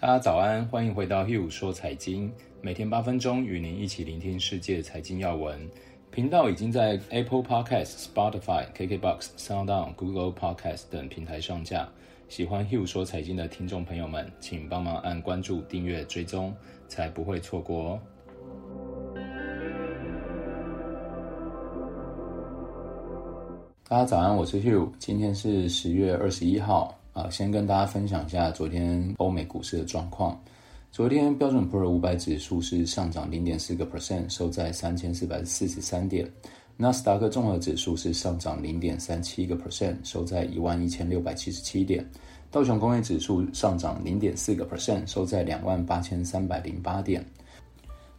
大家早安，欢迎回到 Hugh 说财经，每天八分钟与您一起聆听世界财经要闻。频道已经在 Apple Podcast、Spotify、KKBox、SoundOn、Google Podcast 等平台上架。喜欢 Hugh 说财经的听众朋友们，请帮忙按关注、订阅、追踪，才不会错过哦。大家早安，我是 Hugh，今天是十月二十一号。啊，先跟大家分享一下昨天欧美股市的状况。昨天标准普尔五百指数是上涨零点四个 percent，收在三千四百四十三点。纳斯达克综合指数是上涨零点三七个 percent，收在一万一千六百七十七点。道琼工业指数上涨零点四个 percent，收在两万八千三百零八点。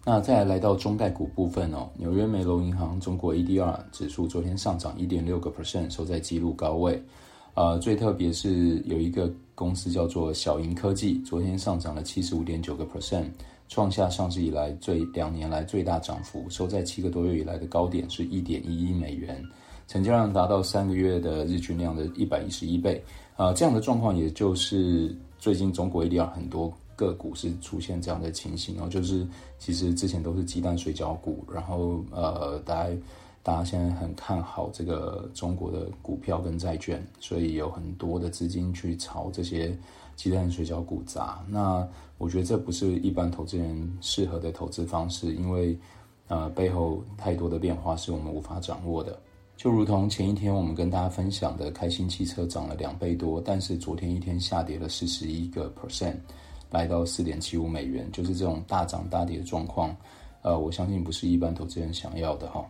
那再来，到中概股部分哦，纽约梅隆银行中国 ADR 指数昨天上涨一点六个 percent，收在纪录高位。呃，最特别是有一个公司叫做小银科技，昨天上涨了七十五点九个 percent，创下上市以来最两年来最大涨幅，收在七个多月以来的高点是一点一一美元，成交量达到三个月的日均量的一百一十一倍。呃，这样的状况也就是最近中国 ADR 很多个股是出现这样的情形哦，就是其实之前都是鸡蛋水饺股，然后呃，大家。大家现在很看好这个中国的股票跟债券，所以有很多的资金去炒这些鸡蛋水饺股砸。那我觉得这不是一般投资人适合的投资方式，因为呃背后太多的变化是我们无法掌握的。就如同前一天我们跟大家分享的，开心汽车涨了两倍多，但是昨天一天下跌了四十一个 percent，来到四点七五美元，就是这种大涨大跌的状况。呃，我相信不是一般投资人想要的哈。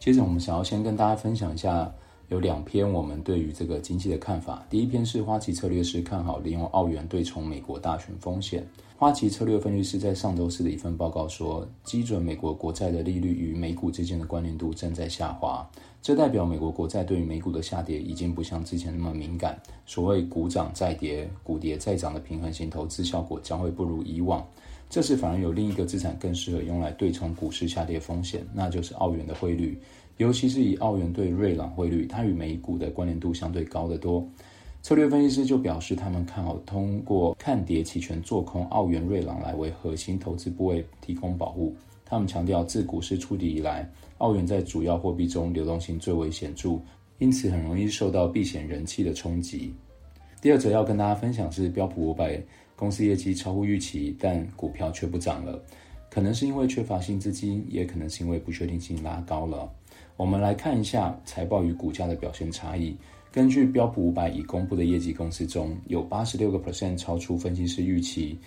接着，我们想要先跟大家分享一下，有两篇我们对于这个经济的看法。第一篇是花旗策略师看好利用澳元对冲美国大选风险。花旗策略分析师在上周四的一份报告说，基准美国国债的利率与美股之间的关联度正在下滑，这代表美国国债对于美股的下跌已经不像之前那么敏感。所谓股涨再跌、股跌再涨的平衡型投资效果将会不如以往。这次反而有另一个资产更适合用来对冲股市下跌风险，那就是澳元的汇率，尤其是以澳元对瑞郎汇率，它与美股的关联度相对高得多。策略分析师就表示，他们看好通过看跌期权做空澳元瑞郎来为核心投资部位提供保护。他们强调，自股市触底以来，澳元在主要货币中流动性最为显著，因此很容易受到避险人气的冲击。第二则要跟大家分享是标普五百。公司业绩超乎预期，但股票却不涨了，可能是因为缺乏新资金，也可能是因为不确定性拉高了。我们来看一下财报与股价的表现差异。根据标普五百已公布的业绩公司中，有八十六个 percent 超出分析师预期，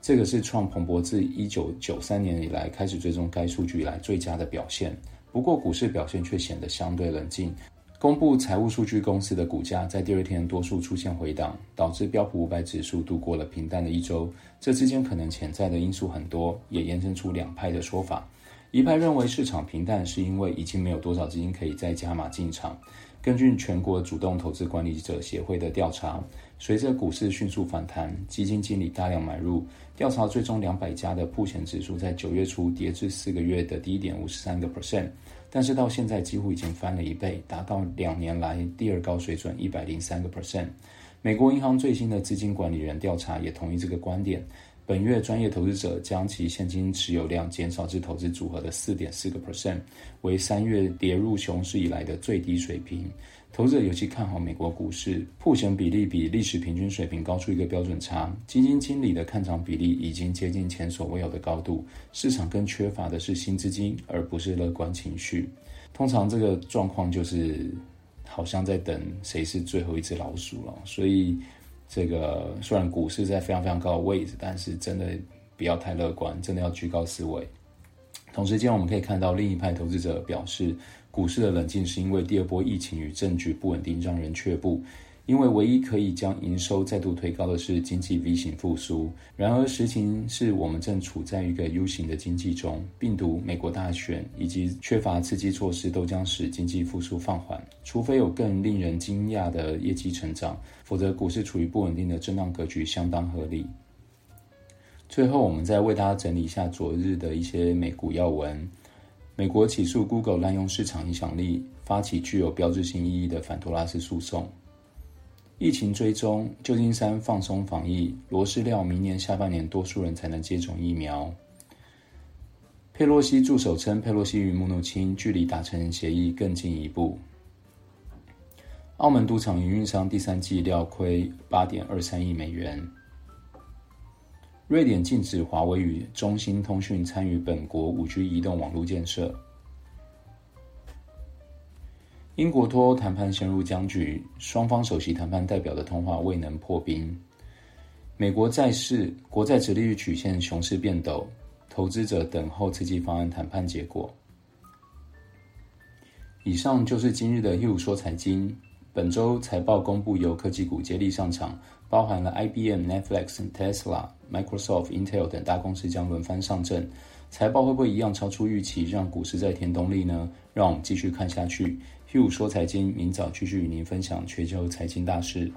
这个是创彭博自一九九三年以来开始追踪该数据以来最佳的表现。不过，股市表现却显得相对冷静。公布财务数据公司的股价在第二天多数出现回档，导致标普五百指数度过了平淡的一周。这之间可能潜在的因素很多，也延伸出两派的说法。一派认为市场平淡是因为已经没有多少资金可以再加码进场。根据全国主动投资管理者协会的调查，随着股市迅速反弹，基金经理大量买入，调查最终两百家的曝险指数在九月初跌至四个月的低点五十三个 percent。但是到现在几乎已经翻了一倍，达到两年来第二高水准一百零三个 percent。美国银行最新的资金管理人调查也同意这个观点。本月专业投资者将其现金持有量减少至投资组合的四点四个 percent，为三月跌入熊市以来的最低水平。投资者尤其看好美国股市，曝险比例比历史平均水平高出一个标准差。基金经理的看涨比例已经接近前所未有的高度。市场更缺乏的是新资金，而不是乐观情绪。通常这个状况就是好像在等谁是最后一只老鼠了。所以这个虽然股市在非常非常高的位置，但是真的不要太乐观，真的要居高思维。同时间，我们可以看到另一派投资者表示，股市的冷静是因为第二波疫情与政局不稳定让人却步，因为唯一可以将营收再度推高的是经济 V 型复苏。然而，实情是我们正处在一个 U 型的经济中，病毒、美国大选以及缺乏刺激措施都将使经济复苏放缓。除非有更令人惊讶的业绩成长，否则股市处于不稳定的震荡格局相当合理。最后，我们再为大家整理一下昨日的一些美股要闻。美国起诉 Google 滥用市场影响力，发起具有标志性意义的反托拉斯诉讼。疫情追踪，旧金山放松防疫，罗斯料明年下半年多数人才能接种疫苗。佩洛西助手称，佩洛西与穆努钦距离达成协议更进一步。澳门赌场营运商第三季料亏八点二三亿美元。瑞典禁止华为与中兴通讯参与本国五 G 移动网络建设。英国脱欧谈判陷入僵局，双方首席谈判代表的通话未能破冰。美国债市国债殖利率曲线熊市变陡，投资者等候刺激方案谈判结果。以上就是今日的 hu 说财经。本周财报公布，由科技股接力上场，包含了 IBM、Netflix、Tesla、Microsoft、Intel 等大公司将轮番上阵。财报会不会一样超出预期，让股市再添动力呢？让我们继续看下去。Hugh 说财经，明早继续与您分享全球财经大事。